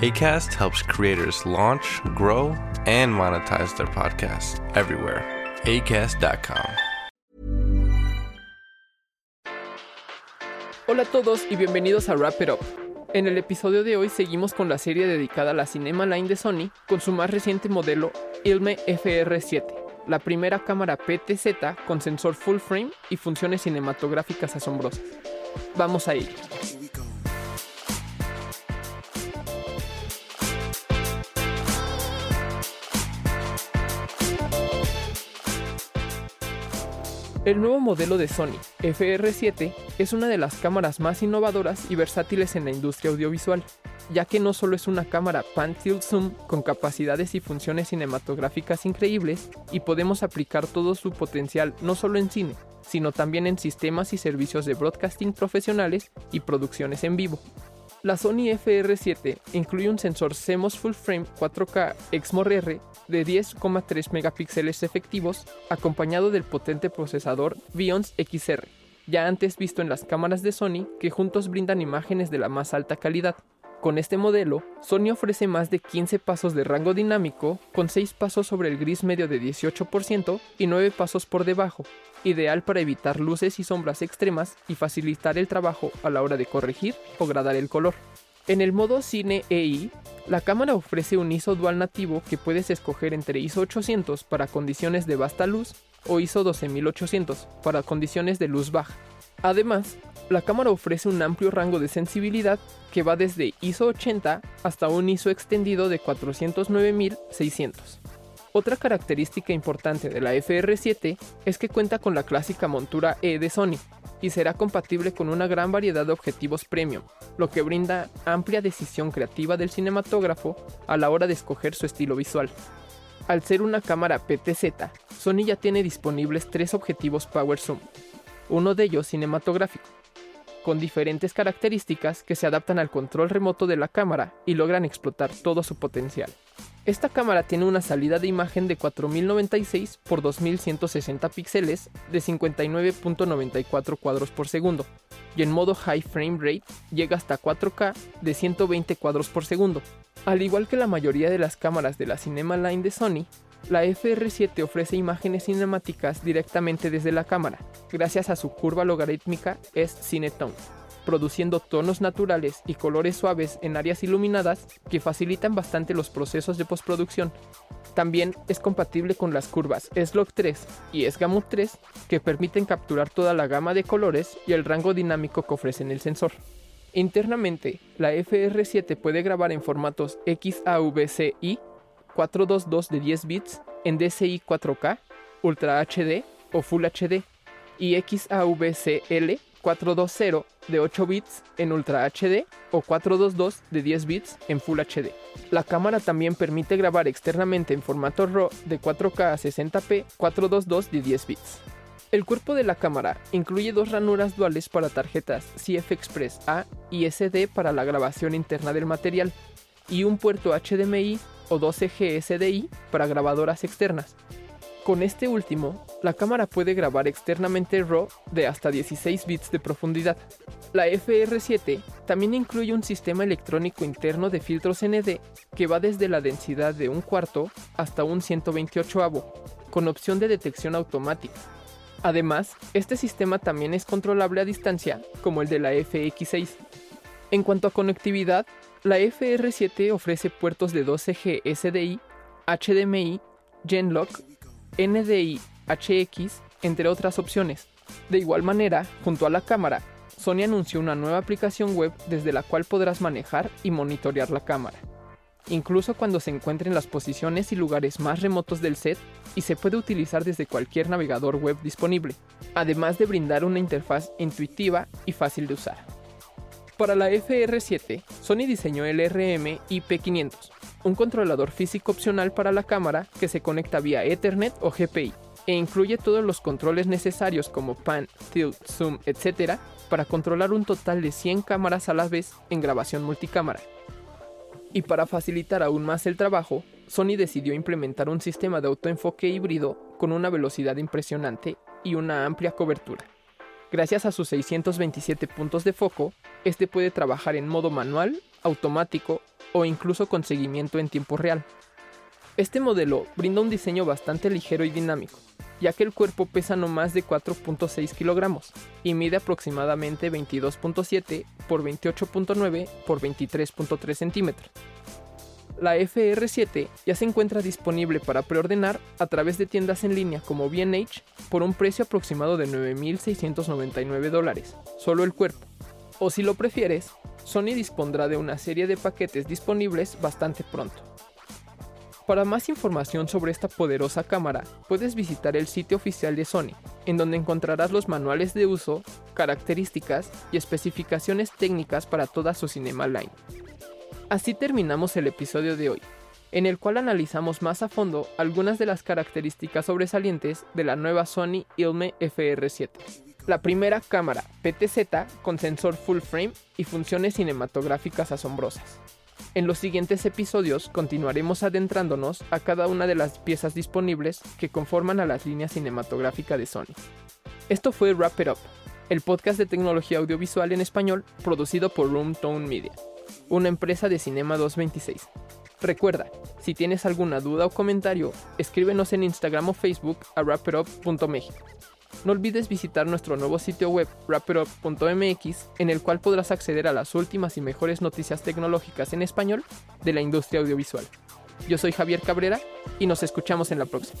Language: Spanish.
ACAST helps creators launch, grow, and monetize their podcasts everywhere. ACAST.com. Hola a todos y bienvenidos a Wrap It Up. En el episodio de hoy seguimos con la serie dedicada a la Cinema Line de Sony con su más reciente modelo Ilme FR7, la primera cámara PTZ con sensor full frame y funciones cinematográficas asombrosas. Vamos a ir. El nuevo modelo de Sony, FR7, es una de las cámaras más innovadoras y versátiles en la industria audiovisual, ya que no solo es una cámara pan tilt zoom con capacidades y funciones cinematográficas increíbles, y podemos aplicar todo su potencial no solo en cine, sino también en sistemas y servicios de broadcasting profesionales y producciones en vivo. La Sony FR7 incluye un sensor CMOS Full Frame 4K XMOR-R de 10,3 megapíxeles efectivos, acompañado del potente procesador Vions XR, ya antes visto en las cámaras de Sony que juntos brindan imágenes de la más alta calidad. Con este modelo, Sony ofrece más de 15 pasos de rango dinámico, con 6 pasos sobre el gris medio de 18% y 9 pasos por debajo, ideal para evitar luces y sombras extremas y facilitar el trabajo a la hora de corregir o gradar el color. En el modo Cine EI, la cámara ofrece un ISO dual nativo que puedes escoger entre ISO 800 para condiciones de basta luz o ISO 12800 para condiciones de luz baja. Además, la cámara ofrece un amplio rango de sensibilidad que va desde ISO 80 hasta un ISO extendido de 409600. Otra característica importante de la FR7 es que cuenta con la clásica montura E de Sony y será compatible con una gran variedad de objetivos premium, lo que brinda amplia decisión creativa del cinematógrafo a la hora de escoger su estilo visual. Al ser una cámara PTZ, Sony ya tiene disponibles tres objetivos Power Zoom, uno de ellos cinematográfico, con diferentes características que se adaptan al control remoto de la cámara y logran explotar todo su potencial. Esta cámara tiene una salida de imagen de 4096 x 2160 píxeles de 59.94 cuadros por segundo y en modo High Frame Rate llega hasta 4K de 120 cuadros por segundo. Al igual que la mayoría de las cámaras de la Cinema Line de Sony, la FR7 ofrece imágenes cinemáticas directamente desde la cámara, gracias a su curva logarítmica S-Cinetone produciendo tonos naturales y colores suaves en áreas iluminadas que facilitan bastante los procesos de postproducción. También es compatible con las curvas S-Log 3 y S-Gamut 3 que permiten capturar toda la gama de colores y el rango dinámico que ofrecen el sensor. Internamente, la FR7 puede grabar en formatos XAVCI 422 de 10 bits en DCI 4K, Ultra HD o Full HD y XAVCL 420 de 8 bits en Ultra HD o 422 de 10 bits en Full HD. La cámara también permite grabar externamente en formato RAW de 4K a 60p 422 de 10 bits. El cuerpo de la cámara incluye dos ranuras duales para tarjetas CF Express A y SD para la grabación interna del material y un puerto HDMI o 12G SDI para grabadoras externas, con este último, la cámara puede grabar externamente RAW de hasta 16 bits de profundidad. La FR7 también incluye un sistema electrónico interno de filtros ND que va desde la densidad de un cuarto hasta un 128 avo, con opción de detección automática. Además, este sistema también es controlable a distancia, como el de la FX6. En cuanto a conectividad, la FR7 ofrece puertos de 12G SDI, HDMI, Genlock NDI HX, entre otras opciones. De igual manera, junto a la cámara, Sony anunció una nueva aplicación web desde la cual podrás manejar y monitorear la cámara. incluso cuando se encuentre en las posiciones y lugares más remotos del set y se puede utilizar desde cualquier navegador web disponible, además de brindar una interfaz intuitiva y fácil de usar. Para la FR7, Sony diseñó el RM IP500, un controlador físico opcional para la cámara que se conecta vía Ethernet o GPI e incluye todos los controles necesarios como pan, tilt, zoom, etc. para controlar un total de 100 cámaras a la vez en grabación multicámara. Y para facilitar aún más el trabajo, Sony decidió implementar un sistema de autoenfoque híbrido con una velocidad impresionante y una amplia cobertura. Gracias a sus 627 puntos de foco, este puede trabajar en modo manual, automático o incluso con seguimiento en tiempo real. Este modelo brinda un diseño bastante ligero y dinámico, ya que el cuerpo pesa no más de 4.6 kilogramos y mide aproximadamente 22.7 por 28.9 por 23.3 centímetros. La FR7 ya se encuentra disponible para preordenar a través de tiendas en línea como B&H por un precio aproximado de 9.699 dólares, solo el cuerpo. O si lo prefieres, Sony dispondrá de una serie de paquetes disponibles bastante pronto. Para más información sobre esta poderosa cámara, puedes visitar el sitio oficial de Sony, en donde encontrarás los manuales de uso, características y especificaciones técnicas para toda su Cinema Line. Así terminamos el episodio de hoy, en el cual analizamos más a fondo algunas de las características sobresalientes de la nueva Sony Ilme FR7. La primera cámara PTZ con sensor full frame y funciones cinematográficas asombrosas. En los siguientes episodios continuaremos adentrándonos a cada una de las piezas disponibles que conforman a las líneas cinematográficas de Sony. Esto fue Wrap It Up, el podcast de tecnología audiovisual en español producido por Room Tone Media, una empresa de Cinema 226. Recuerda, si tienes alguna duda o comentario, escríbenos en Instagram o Facebook a wrapitup.mexico. No olvides visitar nuestro nuevo sitio web wrapperup.mx en el cual podrás acceder a las últimas y mejores noticias tecnológicas en español de la industria audiovisual. Yo soy Javier Cabrera y nos escuchamos en la próxima.